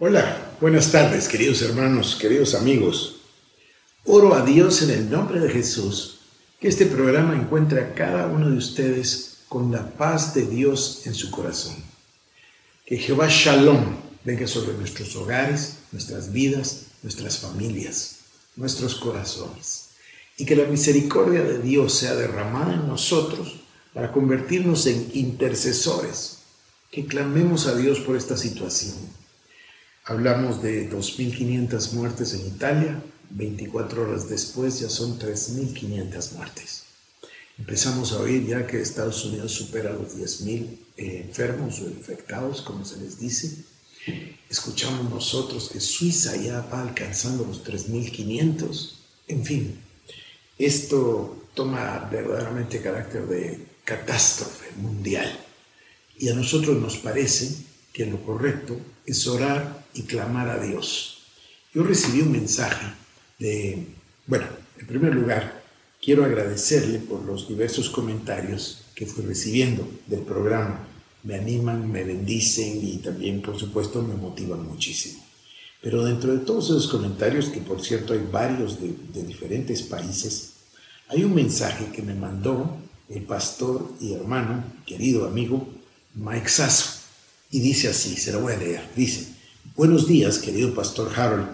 Hola, buenas tardes, queridos hermanos, queridos amigos. Oro a Dios en el nombre de Jesús que este programa encuentre a cada uno de ustedes con la paz de Dios en su corazón. Que Jehová Shalom venga sobre nuestros hogares, nuestras vidas, nuestras familias, nuestros corazones. Y que la misericordia de Dios sea derramada en nosotros para convertirnos en intercesores. Que clamemos a Dios por esta situación Hablamos de 2.500 muertes en Italia, 24 horas después ya son 3.500 muertes. Empezamos a oír ya que Estados Unidos supera los 10.000 eh, enfermos o infectados, como se les dice. Escuchamos nosotros que Suiza ya va alcanzando los 3.500. En fin, esto toma verdaderamente carácter de catástrofe mundial. Y a nosotros nos parece que lo correcto es orar y clamar a Dios. Yo recibí un mensaje de, bueno, en primer lugar, quiero agradecerle por los diversos comentarios que fui recibiendo del programa. Me animan, me bendicen y también, por supuesto, me motivan muchísimo. Pero dentro de todos esos comentarios, que por cierto hay varios de, diferentes países, hay un mensaje que me mandó el pastor y hermano, querido amigo, Mike Sasso. Y dice así, se lo voy a leer. Dice, buenos días, querido pastor Harold.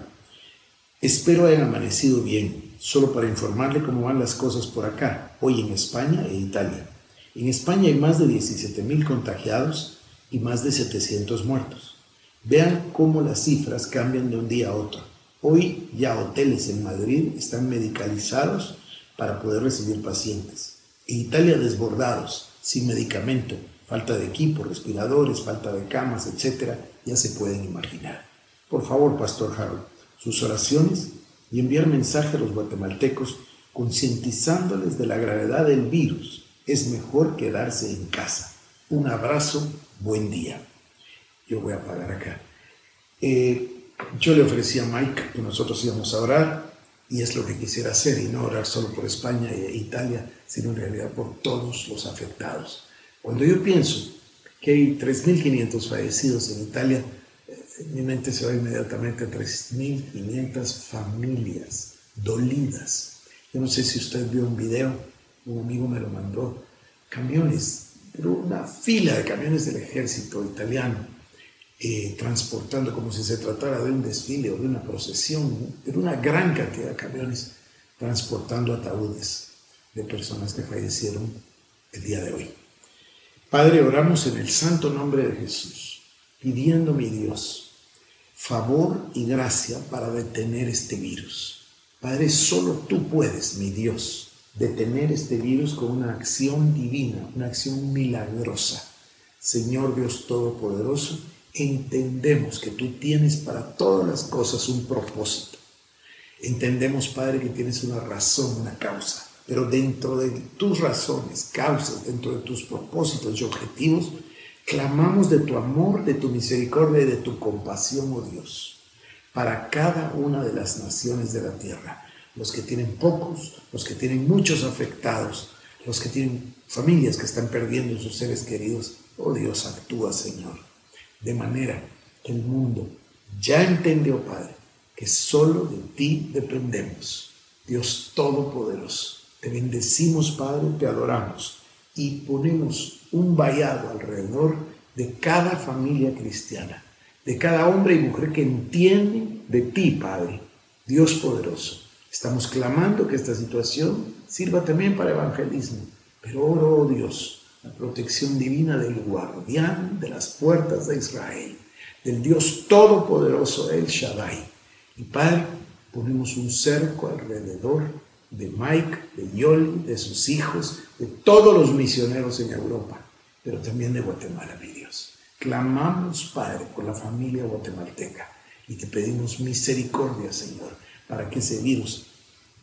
Espero hayan amanecido bien, solo para informarle cómo van las cosas por acá, hoy en España e Italia. En España hay más de 17.000 contagiados y más de 700 muertos. Vean cómo las cifras cambian de un día a otro. Hoy ya hoteles en Madrid están medicalizados para poder recibir pacientes. En Italia desbordados, sin medicamento, falta de equipo, respiradores, falta de camas, etcétera, ya se pueden imaginar. Por favor, Pastor Harold, sus oraciones y enviar mensaje a los guatemaltecos concientizándoles de la gravedad del virus. Es mejor quedarse en casa. Un abrazo, buen día. Yo voy a pagar acá. Eh, yo le ofrecí a Mike que nosotros íbamos a orar y es lo que quisiera hacer y no orar solo por España e Italia, sino en realidad por todos los afectados. Cuando yo pienso que hay 3.500 fallecidos en Italia, en mi mente se va inmediatamente a 3.500 familias dolidas. Yo no sé si usted vio un video, un amigo me lo mandó, camiones, pero una fila de camiones del ejército italiano, eh, transportando como si se tratara de un desfile o de una procesión, pero una gran cantidad de camiones transportando ataúdes de personas que fallecieron el día de hoy. Padre, oramos en el santo nombre de Jesús, pidiendo, mi Dios, favor y gracia para detener este virus. Padre, solo tú puedes, mi Dios, detener este virus con una acción divina, una acción milagrosa. Señor Dios Todopoderoso, entendemos que tú tienes para todas las cosas un propósito. Entendemos, Padre, que tienes una razón, una causa pero dentro de tus razones, causas, dentro de tus propósitos y objetivos, clamamos de tu amor, de tu misericordia y de tu compasión, oh Dios, para cada una de las naciones de la tierra, los que tienen pocos, los que tienen muchos afectados, los que tienen familias que están perdiendo sus seres queridos. Oh Dios, actúa, Señor, de manera que el mundo ya entendió, Padre, que solo de ti dependemos, Dios Todopoderoso te bendecimos, Padre, te adoramos y ponemos un vallado alrededor de cada familia cristiana, de cada hombre y mujer que entiende de ti, Padre, Dios poderoso. Estamos clamando que esta situación sirva también para evangelismo, pero oro, oh Dios, la protección divina del guardián de las puertas de Israel, del Dios todopoderoso, el Shaddai. Y Padre, ponemos un cerco alrededor de Mike, de Yoli, de sus hijos, de todos los misioneros en Europa, pero también de Guatemala, mi Dios. Clamamos, Padre, por la familia guatemalteca y te pedimos misericordia, Señor, para que ese virus,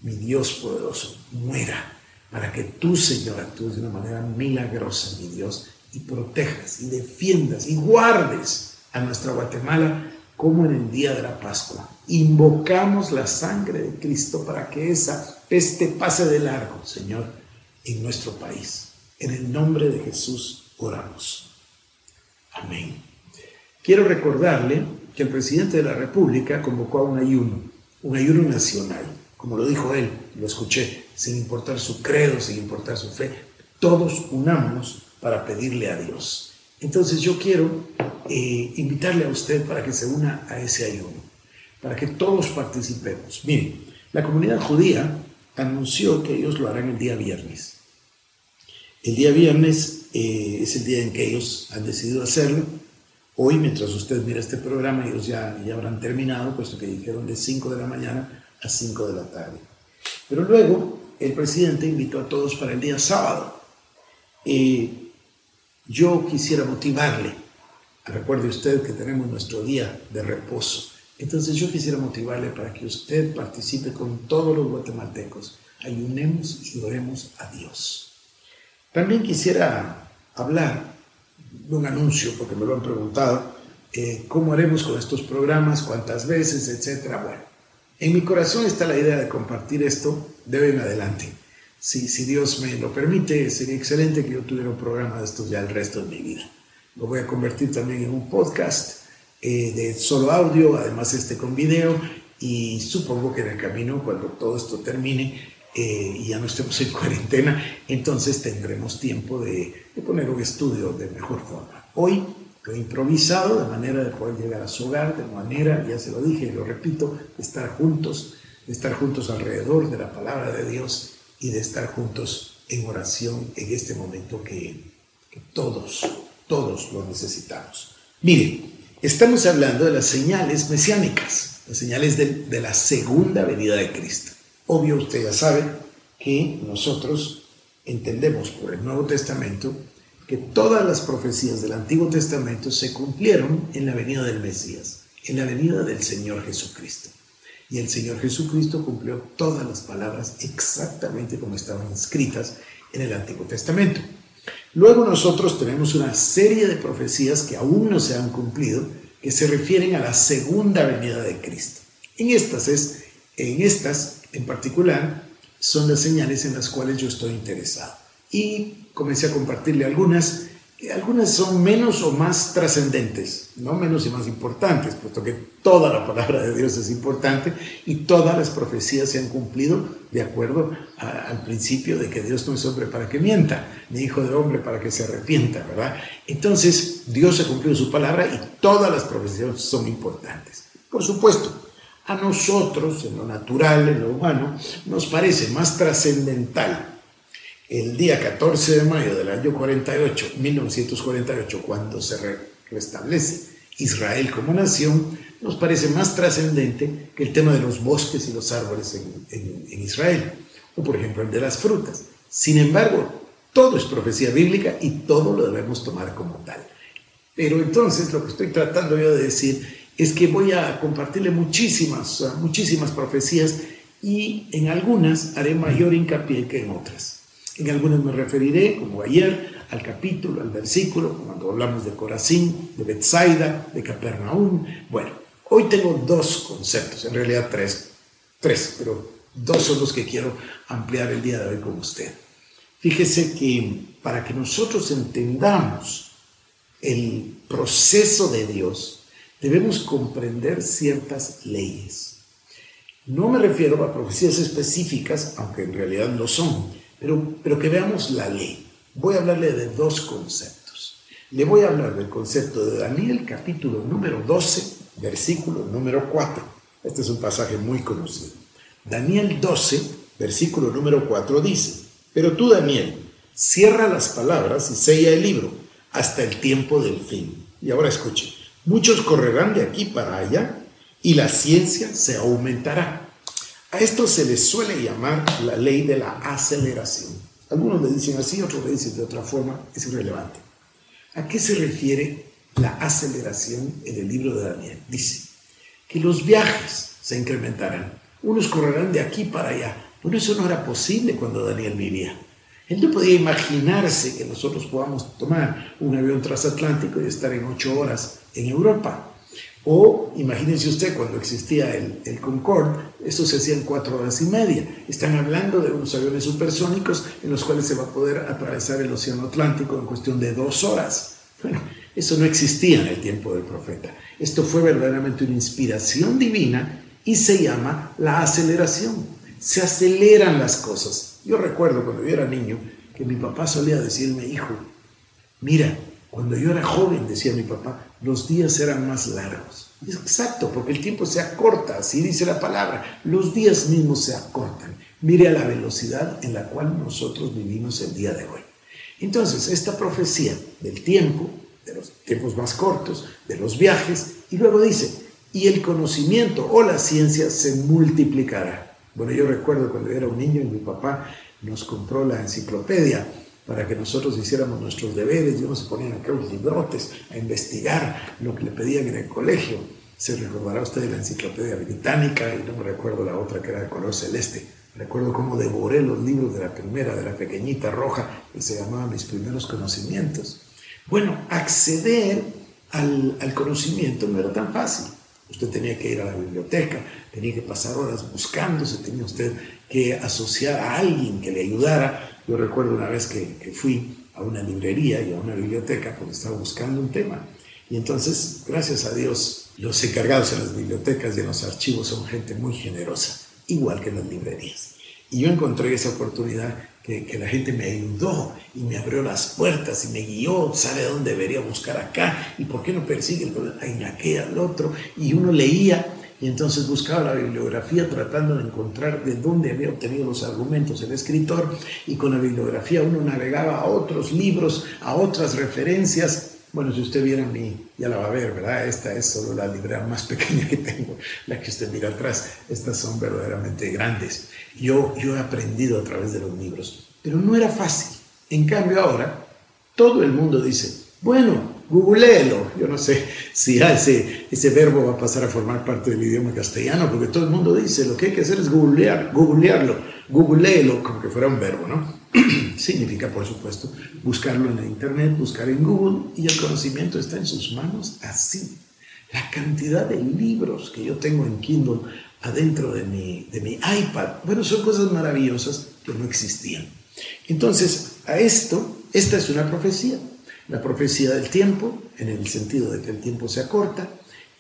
mi Dios poderoso, muera, para que tú, Señor, actúes de una manera milagrosa, mi Dios, y protejas y defiendas y guardes a nuestra Guatemala como en el día de la Pascua. Invocamos la sangre de Cristo para que esa peste pase de largo, Señor, en nuestro país. En el nombre de Jesús oramos. Amén. Quiero recordarle que el presidente de la República convocó a un ayuno, un ayuno nacional, como lo dijo él, lo escuché, sin importar su credo, sin importar su fe, todos unámonos para pedirle a Dios. Entonces yo quiero eh, invitarle a usted para que se una a ese ayuno, para que todos participemos. Miren, la comunidad judía anunció que ellos lo harán el día viernes. El día viernes eh, es el día en que ellos han decidido hacerlo. Hoy, mientras usted mira este programa, ellos ya, ya habrán terminado, puesto que dijeron de 5 de la mañana a 5 de la tarde. Pero luego el presidente invitó a todos para el día sábado. Eh, yo quisiera motivarle. Recuerde usted que tenemos nuestro día de reposo. Entonces yo quisiera motivarle para que usted participe con todos los guatemaltecos. Ayunemos y oremos a Dios. También quisiera hablar de un anuncio, porque me lo han preguntado, eh, cómo haremos con estos programas, cuántas veces, etcétera. Bueno, en mi corazón está la idea de compartir esto de hoy en adelante. Si, si Dios me lo permite, sería excelente que yo tuviera un programa de estos ya el resto de mi vida. Lo voy a convertir también en un podcast eh, de solo audio, además este con video, y supongo que en el camino, cuando todo esto termine eh, y ya no estemos en cuarentena, entonces tendremos tiempo de, de poner un estudio de mejor forma. Hoy lo he improvisado de manera de poder llegar a su hogar, de manera, ya se lo dije y lo repito, de estar juntos, de estar juntos alrededor de la palabra de Dios y de estar juntos en oración en este momento que, todos, todos lo necesitamos. Miren, estamos hablando de las señales mesiánicas, las señales de, la segunda venida de Cristo. Obvio, usted ya sabe que nosotros entendemos por el Nuevo Testamento que todas las profecías del Antiguo Testamento se cumplieron en la venida del Mesías, en la venida del Señor Jesucristo. Y el Señor Jesucristo cumplió todas las palabras exactamente como estaban escritas en el Antiguo Testamento. Luego nosotros tenemos una serie de profecías que aún no se han cumplido, que se refieren a la segunda venida de Cristo. En estas, es, en estas en particular son las señales en las cuales yo estoy interesado. Y comencé a compartirle algunas. Algunas son menos o más trascendentes, no menos y más importantes, puesto que toda la palabra de Dios es importante y todas las profecías se han cumplido de acuerdo al principio de que Dios no es hombre para que mienta, ni hijo de hombre para que se arrepienta, ¿verdad? Entonces, Dios ha cumplido su palabra y todas las profecías son importantes. Por supuesto, a nosotros, en lo natural, en lo humano, nos parece más trascendental el día 14 de mayo del año 48, 1948, cuando se restablece Israel como nación, nos parece más trascendente que el tema de los bosques y los árboles en, Israel, o por ejemplo el de las frutas. Sin embargo, todo es profecía bíblica y todo lo debemos tomar como tal. Pero entonces lo que estoy tratando yo de decir es que voy a compartirle muchísimas, muchísimas profecías y en algunas haré mayor hincapié que en otras. En algunas me referiré, como ayer, al capítulo, al versículo, cuando hablamos de Corazín, de Bethsaida, de Capernaum. Bueno, hoy tengo dos conceptos, en realidad tres, tres, pero dos son los que quiero ampliar el día de hoy con usted. Fíjese que para que nosotros entendamos el proceso de Dios, debemos comprender ciertas leyes. No me refiero a profecías específicas, aunque en realidad lo son, pero, que veamos la ley. Voy a hablarle de dos conceptos. Le voy a hablar del concepto de Daniel capítulo número 12, versículo número 4. Este es un pasaje muy conocido. Daniel 12, versículo número 4 dice, pero tú Daniel, cierra las palabras y sella el libro hasta el tiempo del fin. Y ahora escuche, muchos correrán de aquí para allá y la ciencia se aumentará. A esto se le suele llamar la ley de la aceleración. Algunos le dicen así, otros le dicen de otra forma, es irrelevante. ¿A qué se refiere la aceleración en el libro de Daniel? Dice que los viajes se incrementarán. Unos correrán de aquí para allá. Pero eso no era posible cuando Daniel vivía. Él no podía imaginarse que nosotros podamos tomar un avión transatlántico y estar en ocho horas en Europa. O imagínense usted cuando existía el, el Concorde, esto se hacía en cuatro horas y media. Están hablando de unos aviones supersónicos en los cuales se va a poder atravesar el Océano Atlántico en cuestión de dos horas. Bueno, Eso no existía en el tiempo del profeta. Esto fue verdaderamente una inspiración divina y se llama la aceleración. Se aceleran las cosas. Yo recuerdo cuando yo era niño que mi papá solía decirme, hijo, mira, cuando yo era joven, decía mi papá, los días eran más largos. Exacto, porque el tiempo se acorta, así dice la palabra. Los días mismos se acortan. Mire a la velocidad en la cual nosotros vivimos el día de hoy. Entonces, esta profecía del tiempo, de los tiempos más cortos, de los viajes, y luego dice, y el conocimiento o la ciencia se multiplicará. Bueno, yo recuerdo cuando era un niño y mi papá nos compró la enciclopedia para que nosotros hiciéramos nuestros deberes y uno se ponían aquellos librotes a investigar lo que le pedían en el colegio. Se recordará usted de la enciclopedia británica y no me recuerdo la otra que era de color celeste. Recuerdo cómo devoré los libros de la primera, de la pequeñita roja, que se llamaba Mis primeros conocimientos. Bueno, acceder al, al conocimiento no era tan fácil. Usted tenía que ir a la biblioteca, tenía que pasar horas buscándose, tenía usted que asociar a alguien que le ayudara yo recuerdo una vez que, fui a una librería y a una biblioteca porque estaba buscando un tema. Y entonces, gracias a Dios, los encargados en las bibliotecas y en los archivos son gente muy generosa, igual que en las librerías. Y yo encontré esa oportunidad que, la gente me ayudó y me abrió las puertas y me guió, sabe dónde debería buscar acá y por qué no persigue en aquel al otro. Y uno leía y entonces buscaba la bibliografía tratando de encontrar de dónde había obtenido los argumentos el escritor y con la bibliografía uno navegaba a otros libros, a otras referencias. Bueno, si usted viera mi, ya la va a ver, ¿verdad? Esta es solo la librería más pequeña que tengo, la que usted mira atrás. Estas son verdaderamente grandes. Yo, yo he aprendido a través de los libros, pero no era fácil. En cambio ahora, todo el mundo dice, bueno, googleelo. Yo no sé si ese, ese verbo va a pasar a formar parte del idioma castellano, porque todo el mundo dice, lo que hay que hacer es googlear, googlearlo, googleelo, como que fuera un verbo, ¿no? Significa, por supuesto, buscarlo en la internet, buscar en Google, y el conocimiento está en sus manos así. La cantidad de libros que yo tengo en Kindle adentro de mi, de mi iPad, bueno, son cosas maravillosas que no existían. Entonces, a esto, esta es una profecía. La profecía del tiempo, en el sentido de que el tiempo se acorta,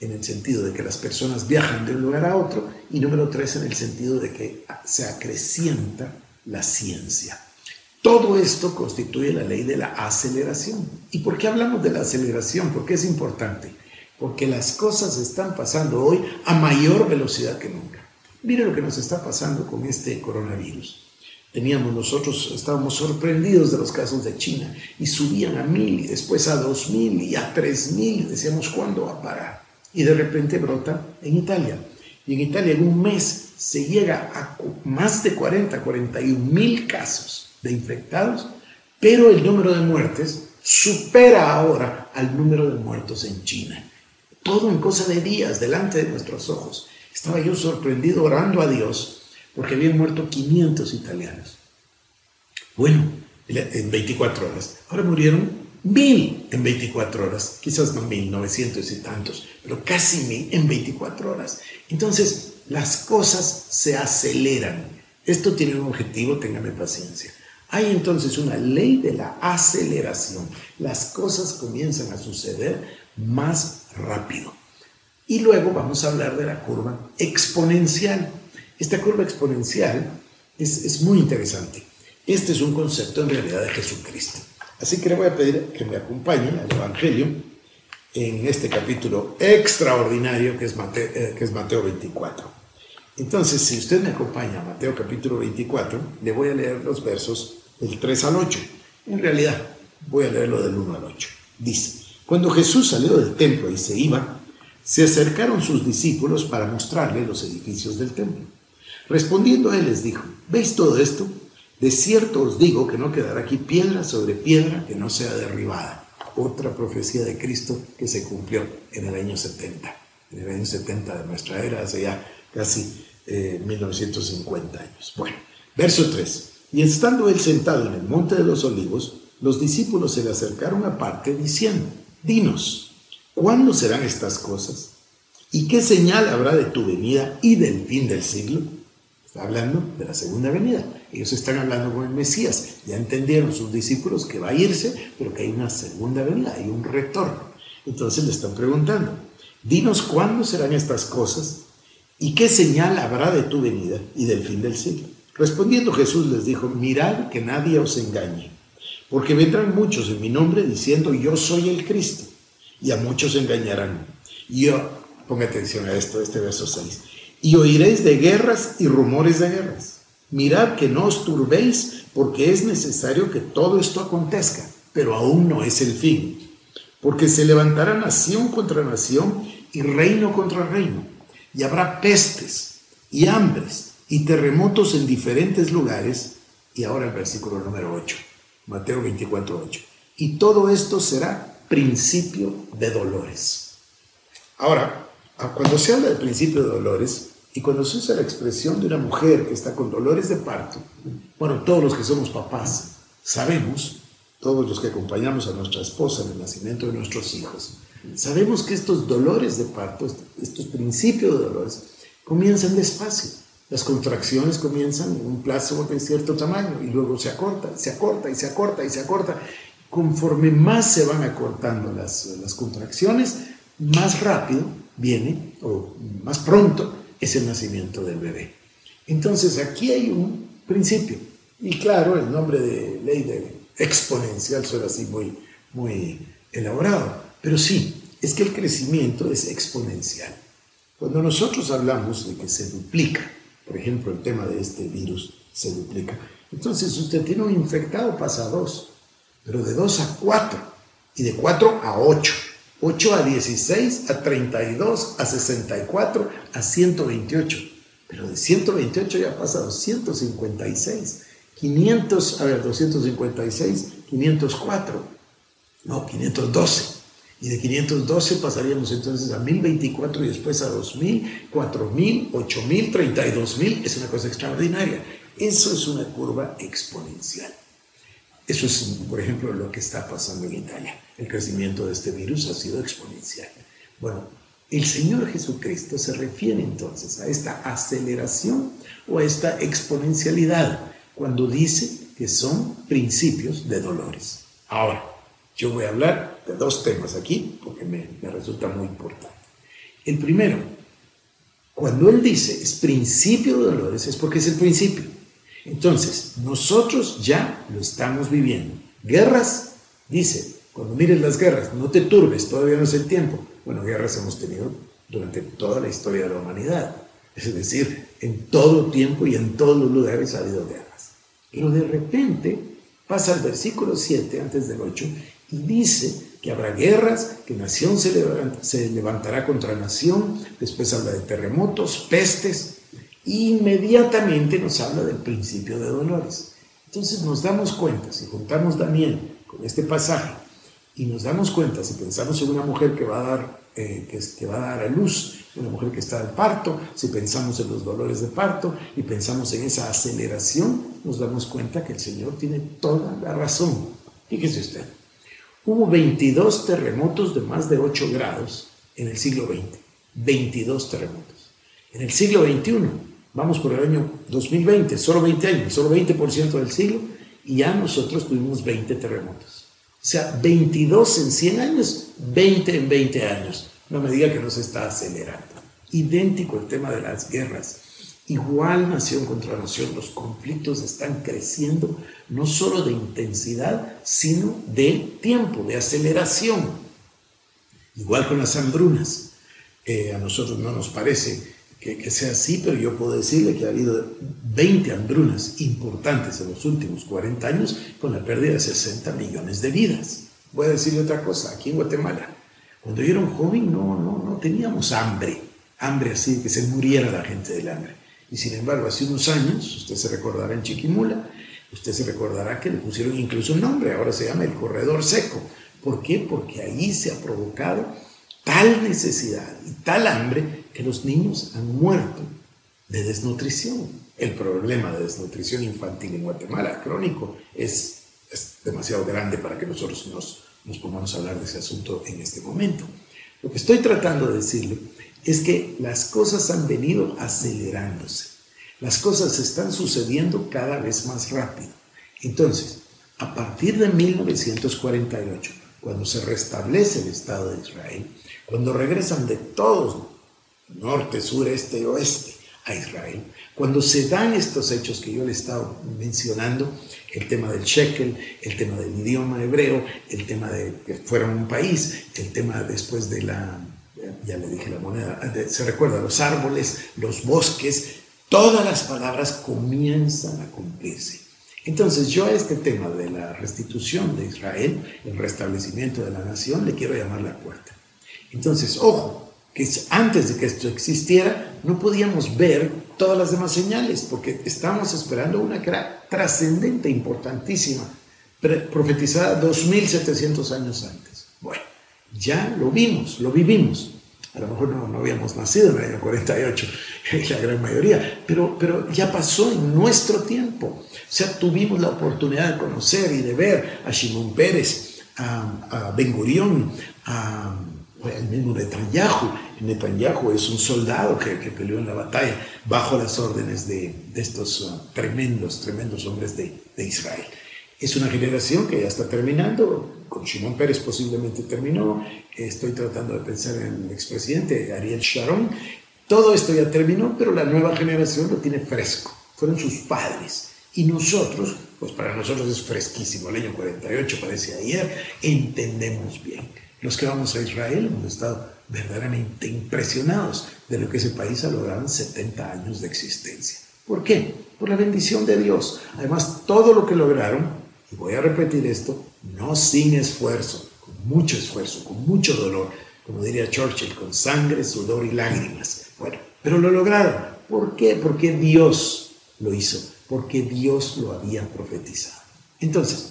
en el sentido de que las personas viajan de un lugar a otro, y número tres, en el sentido de que se acrecienta la ciencia. Todo esto constituye la ley de la aceleración. ¿Y por qué hablamos de la aceleración? Porque es importante. Porque las cosas están pasando hoy a mayor velocidad que nunca. Mire lo que nos está pasando con este coronavirus. Teníamos nosotros, estábamos sorprendidos de los casos de China y subían a mil y después a dos mil y a tres mil. Decíamos, ¿cuándo va a parar? Y de repente brota en Italia. Y en Italia en un mes se llega a más de 40, 41 mil casos de infectados, pero el número de muertes supera ahora al número de muertos en China. Todo en cosa de días, delante de nuestros ojos. Estaba yo sorprendido orando a Dios porque habían muerto 500 italianos. Bueno, en 24 horas. Ahora murieron mil en 24 horas, quizás no mil, 900 y tantos, pero casi mil en 24 horas. Entonces, las cosas se aceleran. Esto tiene un objetivo, téngame paciencia. Hay entonces una ley de la aceleración. Las cosas comienzan a suceder más rápido. Y luego vamos a hablar de la curva exponencial. Esta curva exponencial es, muy interesante. Este es un concepto en realidad de Jesucristo. Así que le voy a pedir que me acompañen al Evangelio en este capítulo extraordinario que es Mateo, eh, que es Mateo 24. Entonces, si usted me acompaña a Mateo capítulo 24, le voy a leer los versos del 3 al 8. En realidad, voy a leerlo del 1 al 8. Dice, cuando Jesús salió del templo y se iba, se acercaron sus discípulos para mostrarle los edificios del templo. Respondiendo él les dijo, ¿veis todo esto? De cierto os digo que no quedará aquí piedra sobre piedra que no sea derribada. Otra profecía de Cristo que se cumplió en el año 70, en el año 70 de nuestra era, hace ya casi 1950 eh, años. Bueno, verso 3. Y estando él sentado en el monte de los olivos, los discípulos se le acercaron aparte diciendo, dinos, ¿cuándo serán estas cosas? ¿Y qué señal habrá de tu venida y del fin del siglo? Hablando de la segunda venida. Ellos están hablando con el Mesías. Ya entendieron sus discípulos que va a irse, pero que hay una segunda venida, hay un retorno. Entonces le están preguntando, dinos cuándo serán estas cosas y qué señal habrá de tu venida y del fin del siglo. Respondiendo Jesús les dijo, mirad que nadie os engañe, porque vendrán muchos en mi nombre diciendo, yo soy el Cristo, y a muchos engañarán. Y yo, ponga atención a esto, este verso 6, y oiréis de guerras y rumores de guerras. Mirad que no os turbéis, porque es necesario que todo esto acontezca, pero aún no es el fin. Porque se levantará nación contra nación y reino contra reino, y habrá pestes y hambres y terremotos en diferentes lugares. Y ahora el versículo número 8, Mateo 24, 8. Y todo esto será principio de dolores. Ahora, cuando se habla de principio de dolores, y cuando se usa la expresión de una mujer que está con dolores de parto, bueno, todos los que somos papás sabemos, todos los que acompañamos a nuestra esposa en el nacimiento de nuestros hijos, sabemos que estos dolores de parto, estos principios de dolores, comienzan despacio. Las contracciones comienzan en un plazo de cierto tamaño y luego se acorta, se acorta y se acorta y se acorta. Conforme más se van acortando las, las contracciones, más rápido viene, o más pronto, es el nacimiento del bebé. Entonces aquí hay un principio. Y claro, el nombre de ley de exponencial suena así muy, muy elaborado. Pero sí, es que el crecimiento es exponencial. Cuando nosotros hablamos de que se duplica, por ejemplo, el tema de este virus se duplica, entonces usted tiene un infectado, pasa a 2, pero de 2 a 4 y de 4 a 8 8 a 16, a 32, a 64, a 128. Pero de 128 ya pasa a 256. 500, a ver, 256, 504. No, 512. Y de 512 pasaríamos entonces a 1024 y después a 2000, 4000, 8000, 32000. Es una cosa extraordinaria. Eso es una curva exponencial. Eso es, por ejemplo, lo que está pasando en Italia. El crecimiento de este virus ha sido exponencial. Bueno, el Señor Jesucristo se refiere entonces a esta aceleración o a esta exponencialidad cuando dice que son principios de dolores. Ahora, yo voy a hablar de dos temas aquí porque me, me resulta muy importante. El primero, cuando Él dice es principio de dolores, es porque es el principio. Entonces, nosotros ya lo estamos viviendo. Guerras, dice, cuando mires las guerras, no te turbes, todavía no es el tiempo. Bueno, guerras hemos tenido durante toda la historia de la humanidad. Es decir, en todo tiempo y en todos los lugares ha habido guerras. Pero de repente pasa el versículo 7 antes del 8 y dice que habrá guerras, que nación se, se levantará contra nación, después habla de terremotos, pestes, inmediatamente nos habla del principio de dolores. Entonces nos damos cuenta, si juntamos Daniel con este pasaje, y nos damos cuenta, si pensamos en una mujer que va a dar, eh, que, va a dar a luz, una mujer que está al parto, si pensamos en los dolores de parto y pensamos en esa aceleración, nos damos cuenta que el Señor tiene toda la razón. Fíjese usted, hubo 22 terremotos de más de 8 grados en el siglo XX, 22 terremotos. En el siglo XXI Vamos por el año 2020, solo 20 años, solo 20% del siglo, y ya nosotros tuvimos 20 terremotos. O sea, 22 en 100 años, 20 en 20 años. No me diga que no se está acelerando. Idéntico el tema de las guerras. Igual nación contra nación, los conflictos están creciendo, no solo de intensidad, sino de tiempo, de aceleración. Igual con las hambrunas. Eh, a nosotros no nos parece que, sea así, pero yo puedo decirle que ha habido 20 hambrunas importantes en los últimos 40 años con la pérdida de 60 millones de vidas. Voy a decirle otra cosa, aquí en Guatemala, cuando yo era un joven no, no, no teníamos hambre, hambre así, que se muriera la gente del hambre. Y sin embargo, hace unos años, usted se recordará en Chiquimula, usted se recordará que le pusieron incluso un nombre, ahora se llama el corredor seco. ¿Por qué? Porque ahí se ha provocado tal necesidad y tal hambre que los niños han muerto de desnutrición. El problema de desnutrición infantil en Guatemala crónico es, demasiado grande para que nosotros nos, nos pongamos a hablar de ese asunto en este momento. Lo que estoy tratando de decirle es que las cosas han venido acelerándose. Las cosas están sucediendo cada vez más rápido. Entonces, a partir de 1948, cuando se restablece el Estado de Israel, cuando regresan de todos, norte, sur, este oeste, a Israel, cuando se dan estos hechos que yo le he estado mencionando, el tema del shekel, el tema del idioma hebreo, el tema de que fueran un país, el tema después de la, ya le dije la moneda, se recuerda, los árboles, los bosques, todas las palabras comienzan a cumplirse. Entonces yo a este tema de la restitución de Israel, el restablecimiento de la nación, le quiero llamar la puerta. Entonces, ojo, que antes de que esto existiera, no podíamos ver todas las demás señales, porque estábamos esperando una que era trascendente, importantísima, profetizada 2700 años antes. Bueno, ya lo vimos, lo vivimos. A lo mejor no, no habíamos nacido en el año 48, la gran mayoría, pero, pero ya pasó en nuestro tiempo. O sea, tuvimos la oportunidad de conocer y de ver a Shimon Pérez, a, a Ben Gurión, a el mismo Netanyahu. Netanyahu es un soldado que, que, peleó en la batalla bajo las órdenes de, de estos uh, tremendos, tremendos hombres de, de, Israel. Es una generación que ya está terminando, con Shimon Pérez posiblemente terminó, estoy tratando de pensar en el expresidente Ariel Sharon, todo esto ya terminó, pero la nueva generación lo tiene fresco, fueron sus padres. Y nosotros, pues para nosotros es fresquísimo, el año 48 parece ayer, entendemos bien. Los que vamos a Israel hemos estado verdaderamente impresionados de lo que ese país ha logrado en 70 años de existencia. ¿Por qué? Por la bendición de Dios. Además, todo lo que lograron, y voy a repetir esto, no sin esfuerzo, con mucho esfuerzo, con mucho dolor, como diría Churchill, con sangre, sudor y lágrimas. Bueno, pero lo lograron. ¿Por qué? Porque Dios lo hizo, porque Dios lo había profetizado. Entonces,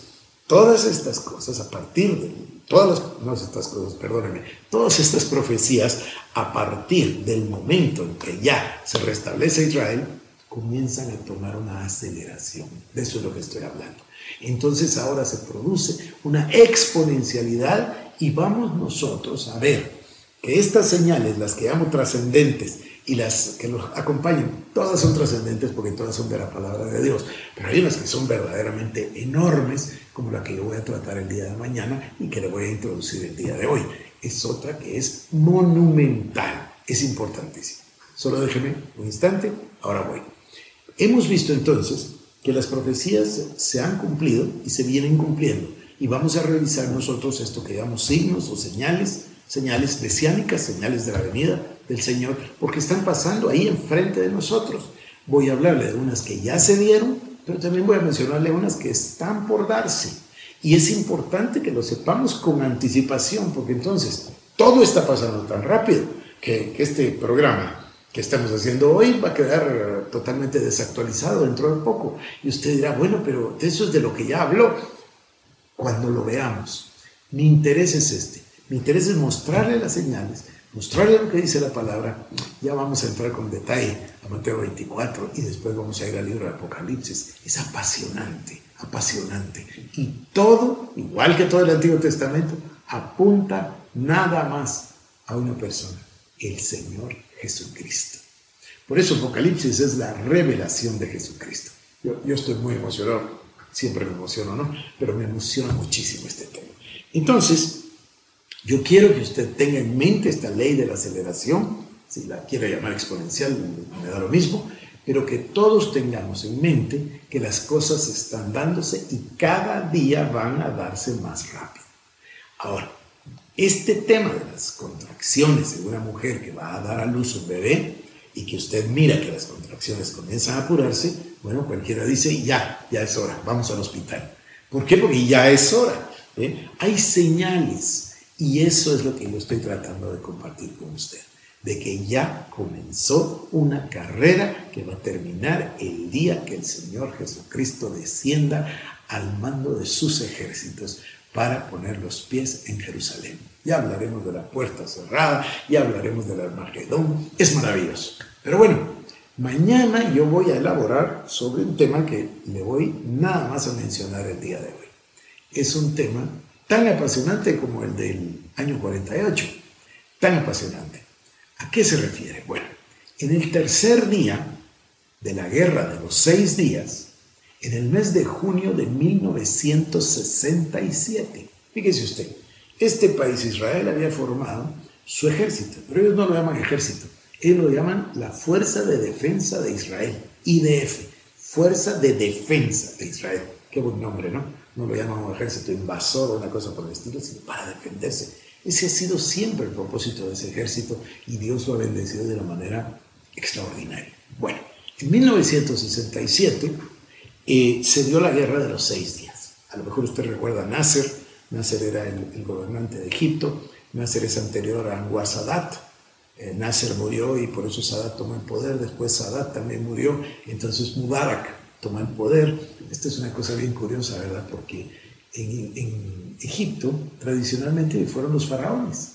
todas estas cosas a partir de Todas estas cosas, todas estas profecías, a partir del momento en que ya se restablece Israel, comienzan a tomar una aceleración. De eso es lo que estoy hablando. Entonces ahora se produce una exponencialidad y vamos nosotros a ver que estas señales, las que llamo trascendentes, y las que nos acompañan, todas son trascendentes porque todas son de la palabra de Dios, pero hay unas que son verdaderamente enormes, como la que yo voy a tratar el día de mañana y que le voy a introducir el día de hoy. Es otra que es monumental, es importantísima. Solo déjeme un instante, ahora voy. Hemos visto entonces que las profecías se han cumplido y se vienen cumpliendo. Y vamos a revisar nosotros esto que llamamos signos o señales, señales mesiánicas, señales de la venida del Señor, porque están pasando ahí enfrente de nosotros. Voy a hablarle de unas que ya se dieron, pero también voy a mencionarle unas que están por darse. Y es importante que lo sepamos con anticipación, porque entonces todo está pasando tan rápido que, que este programa que estamos haciendo hoy va a quedar totalmente desactualizado dentro de poco. Y usted dirá, bueno, pero eso es de lo que ya habló. Cuando lo veamos, mi interés es este. Mi interés es mostrarle las señales mostrarle lo que dice la palabra. Ya vamos a entrar con detalle a Mateo 24 y después vamos a ir al libro de Apocalipsis. Es apasionante, apasionante. Y todo, igual que todo el Antiguo Testamento, apunta nada más a una persona, el Señor Jesucristo. Por eso Apocalipsis es la revelación de Jesucristo. Yo, yo estoy muy emocionado, siempre me emociono, ¿no? Pero me emociona muchísimo este tema. Entonces, yo quiero que usted tenga en mente esta ley de la aceleración, si la quiere llamar exponencial, me da lo mismo, pero que todos tengamos en mente que las cosas están dándose y cada día van a darse más rápido. Ahora, este tema de las contracciones de una mujer que va a dar a luz un bebé y que usted mira que las contracciones comienzan a apurarse, bueno, cualquiera dice, ya, ya es hora, vamos al hospital. ¿Por qué? Porque ya es hora. ¿eh? Hay señales y eso es lo que yo estoy tratando de compartir con usted, de que ya comenzó una carrera que va a terminar el día que el Señor Jesucristo descienda al mando de sus ejércitos para poner los pies en Jerusalén. Ya hablaremos de la puerta cerrada, ya hablaremos del Armagedón, es maravilloso. Pero bueno, mañana yo voy a elaborar sobre un tema que le voy nada más a mencionar el día de hoy. Es un tema tan apasionante como el del año 48, tan apasionante. ¿A qué se refiere? Bueno, en el tercer día de la guerra de los seis días en el mes de junio de 1967. Fíjese usted, este país, Israel, había formado su ejército, pero ellos no lo llaman ejército, ellos lo llaman la Fuerza de Defensa de Israel, IDF, Fuerza de Defensa de Israel. Qué buen nombre, ¿no? No lo llaman un ejército invasor o una cosa por el estilo, sino para defenderse. Ese ha sido siempre el propósito de ese ejército y Dios lo ha bendecido de una manera extraordinaria. Bueno, en 1967 eh, se dio la guerra de los seis días. A lo mejor usted recuerda Nasser. Nasser era el, gobernante de Egipto. Nasser es anterior a Anwar Sadat. Eh, Nasser murió y por eso Sadat tomó el poder. Después Sadat también murió. Entonces Mubarak tomó el poder. Esta es una cosa bien curiosa, ¿verdad? Porque en, Egipto tradicionalmente fueron los faraones.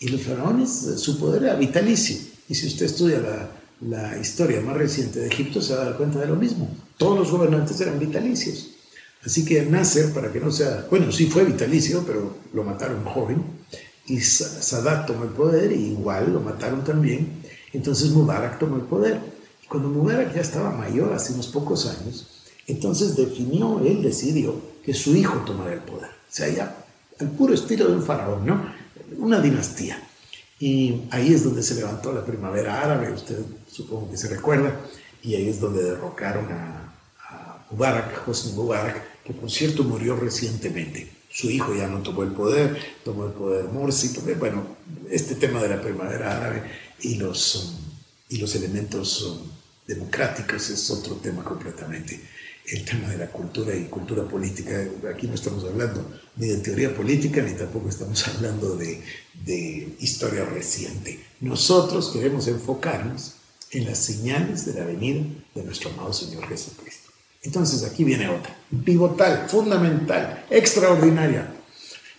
Y los faraones, su poder era vitalicio. Y si usted estudia la, la historia más reciente de Egipto, se va a dar cuenta de lo mismo. Todos los gobernantes eran vitalicios. Así que Nasser, para que no sea, bueno, sí fue vitalicio, pero lo mataron joven, y Sadat tomó el poder, y igual lo mataron también, entonces Mubarak tomó el poder. Cuando Mubarak ya estaba mayor, hace unos pocos años, entonces definió, él decidió que su hijo tomara el poder. O sea, ya al puro estilo de un faraón, ¿no? Una dinastía. Y ahí es donde se levantó la primavera árabe, usted supongo que se recuerda, y ahí es donde derrocaron a, Mubarak, Hosni Mubarak, que por cierto murió recientemente. Su hijo ya no tomó el poder, tomó el poder Morsi, bueno, este tema de la primavera árabe y los, y los elementos democráticos es otro tema completamente. El tema de la cultura y cultura política, aquí no estamos hablando ni de teoría política, ni tampoco estamos hablando de, de historia reciente. Nosotros queremos enfocarnos en las señales de la venida de nuestro amado Señor Jesucristo. Entonces aquí viene otra, pivotal, fundamental, extraordinaria,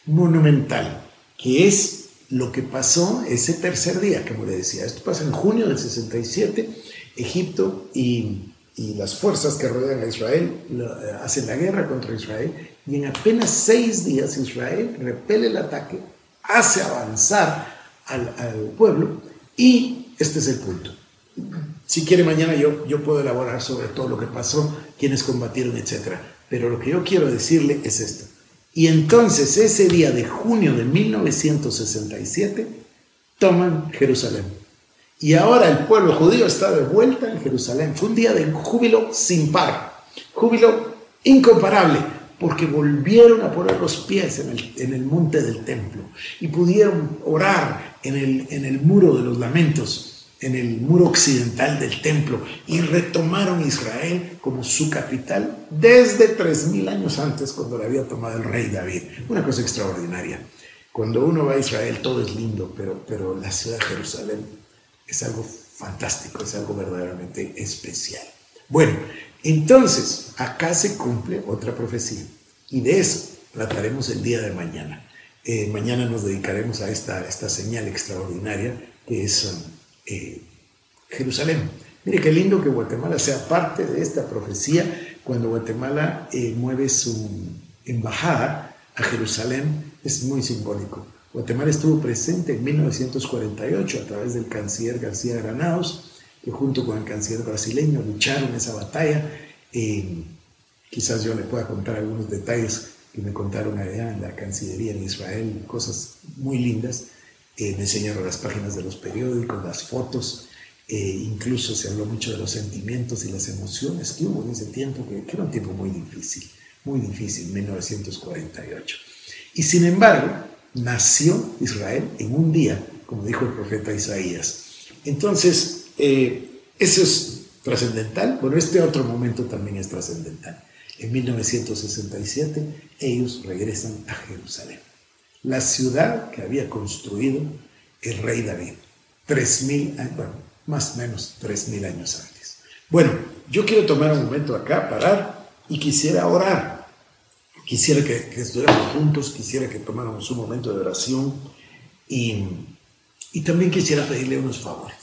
monumental, que es lo que pasó ese tercer día, como le decía. Esto pasa en junio del 67, Egipto y, las fuerzas que rodean a Israel eh, hacen la guerra contra Israel y en apenas seis días Israel repele el ataque, hace avanzar al, pueblo y este es el punto. Si quiere mañana yo, yo puedo elaborar sobre todo lo que pasó, quienes combatieron, etc. Pero lo que yo quiero decirle es esto. Y entonces ese día de junio de 1967 toman Jerusalén. Y ahora el pueblo judío está de vuelta en Jerusalén. Fue un día de júbilo sin par, júbilo incomparable, porque volvieron a poner los pies en el, en el monte del templo y pudieron orar en el, en el muro de los lamentos en el muro occidental del templo y retomaron Israel como su capital desde 3.000 años antes cuando la había tomado el rey David. Una cosa extraordinaria. Cuando uno va a Israel todo es lindo, pero, pero la ciudad de Jerusalén es algo fantástico, es algo verdaderamente especial. Bueno, entonces acá se cumple otra profecía y de eso trataremos el día de mañana. Eh, mañana nos dedicaremos a esta, esta señal extraordinaria que es... Eh, Jerusalén. Mire qué lindo que Guatemala sea parte de esta profecía cuando Guatemala eh, mueve su embajada a Jerusalén. Es muy simbólico. Guatemala estuvo presente en 1948 a través del canciller García Granados, que junto con el canciller brasileño lucharon esa batalla. Eh, quizás yo le pueda contar algunos detalles que me contaron allá en la Cancillería en Israel, cosas muy lindas me enseñaron las páginas de los periódicos, las fotos, eh, incluso se habló mucho de los sentimientos y las emociones que hubo en ese tiempo, que, era un tiempo muy difícil, muy difícil, 1948. Y sin embargo, nació Israel en un día, como dijo el profeta Isaías. Entonces, eh, eso es trascendental. Bueno, este otro momento también es trascendental. En 1967 ellos regresan a Jerusalén la ciudad que había construido el rey David, tres mil, bueno, más o menos tres mil años antes. Bueno, yo quiero tomar un momento acá, parar y quisiera orar. Quisiera que, que estuviéramos juntos, quisiera que tomáramos un momento de oración y, y también quisiera pedirle unos favores.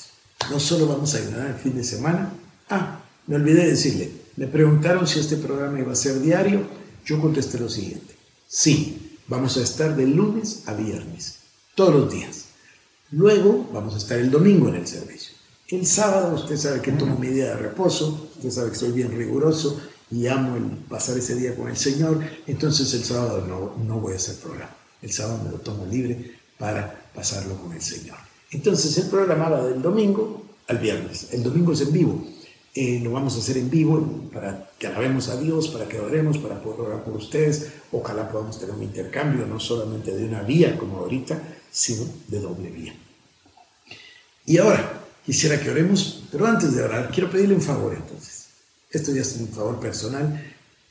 No solo vamos a ayudar el fin de semana. Ah, me olvidé de decirle, me preguntaron si este programa iba a ser diario. Yo contesté lo siguiente. Sí, Vamos a estar de lunes a viernes, todos los días. Luego vamos a estar el domingo en el servicio. El sábado usted sabe que tomo mi día de reposo, usted sabe que soy bien riguroso y amo el pasar ese día con el Señor, entonces el sábado no, no voy a hacer programa. El sábado me lo tomo libre para pasarlo con el Señor. Entonces el programa va del domingo al viernes. El domingo es en vivo. Eh, lo vamos a hacer en vivo para que alabemos a Dios, para que oremos, para poder orar por ustedes. Ojalá podamos tener un intercambio, no solamente de una vía como ahorita, sino de doble vía. Y ahora, quisiera que oremos, pero antes de orar, quiero pedirle un favor entonces. Esto ya es un favor personal.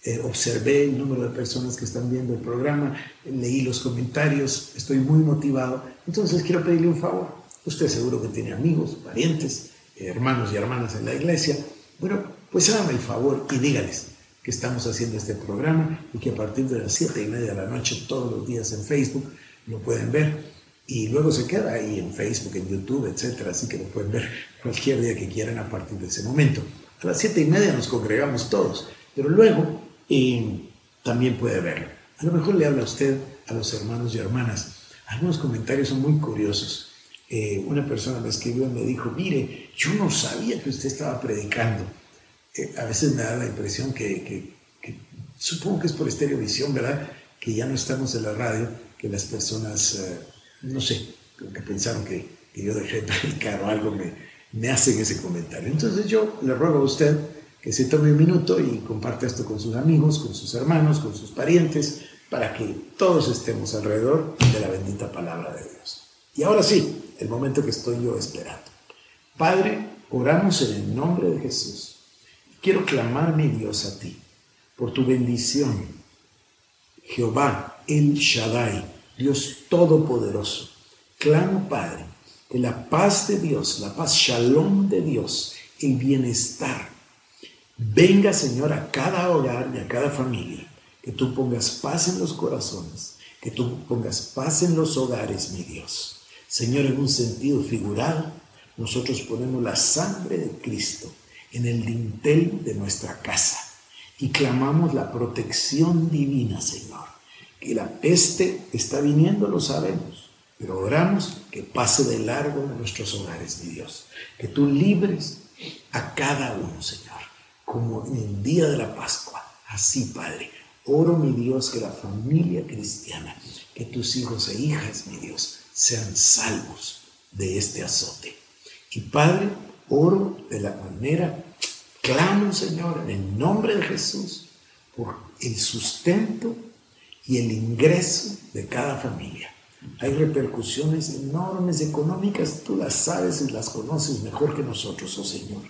Eh, observé el número de personas que están viendo el programa, leí los comentarios, estoy muy motivado. Entonces quiero pedirle un favor. Usted seguro que tiene amigos, parientes, hermanos y hermanas en la iglesia. Bueno, pues hágame el favor y dígales que estamos haciendo este programa y que a partir de las siete y media de la noche todos los días en Facebook lo pueden ver y luego se queda ahí en Facebook, en YouTube, etcétera, así que lo pueden ver cualquier día que quieran a partir de ese momento. A las siete y media nos congregamos todos, pero luego eh, también puede verlo. A lo mejor le habla usted, a los hermanos y hermanas. Algunos comentarios son muy curiosos. Eh, una persona me escribió y me dijo, mire, yo no sabía que usted estaba predicando. Eh, a veces me da la impresión que, supongo que es por estereovisión, ¿verdad? Que ya no estamos en la radio, que las personas no sé, que pensaron que, yo dejé de predicar o algo, me, me hacen ese comentario. Entonces yo le ruego a usted que se tome un minuto y comparte esto con sus amigos, con sus hermanos, con sus parientes, para que todos estemos alrededor de la bendita palabra de Dios. Y ahora sí, el momento que estoy yo esperando. Padre, oramos en el nombre de Jesús. Quiero clamar, mi Dios, a ti, por tu bendición. Jehová, el Shaddai, Dios Todopoderoso. Clamo, Padre, que la paz de Dios, la paz shalom de Dios, el bienestar, venga, Señor, a cada hogar y a cada familia. Que tú pongas paz en los corazones, que tú pongas paz en los hogares, mi Dios. Señor, en un sentido figurado, nosotros ponemos la sangre de Cristo en el dintel de nuestra casa y clamamos la protección divina, Señor que la peste está viniendo, lo sabemos, pero oramos que pase de largo de nuestros hogares, mi Dios. Que tú libres a cada uno, Señor, como en el día de la Pascua. Así, Padre, oro, mi Dios, que la familia cristiana, que tus hijos e hijas, mi Dios, sean salvos de este azote. Y Padre, oro de la manera, clamo, Señor, en el nombre de Jesús, por el sustento y el ingreso de cada familia. Hay repercusiones enormes económicas, tú las sabes y las conoces mejor que nosotros, oh Señor.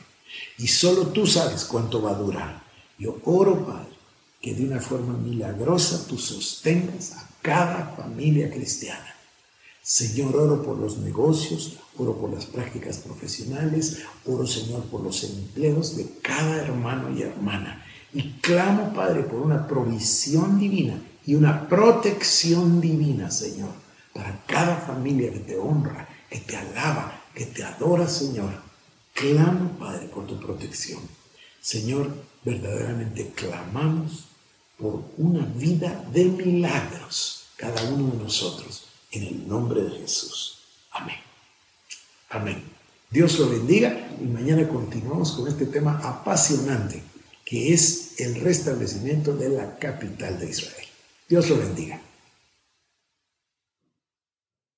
Y solo tú sabes cuánto va a durar. Yo oro, Padre, que de una forma milagrosa tú sostengas a cada familia cristiana. Señor, oro por los negocios, oro por las prácticas profesionales, oro, Señor, por los empleos de cada hermano y hermana. Y clamo, Padre, por una provisión divina y una protección divina, Señor, para cada familia que te honra, que te alaba, que te adora, Señor. Clamo, Padre, por tu protección. Señor, verdaderamente clamamos por una vida de milagros, cada uno de nosotros, en el nombre de Jesús. Amén. Amén. Dios lo bendiga y mañana continuamos con este tema apasionante que es el restablecimiento de la capital de Israel. Dios lo bendiga.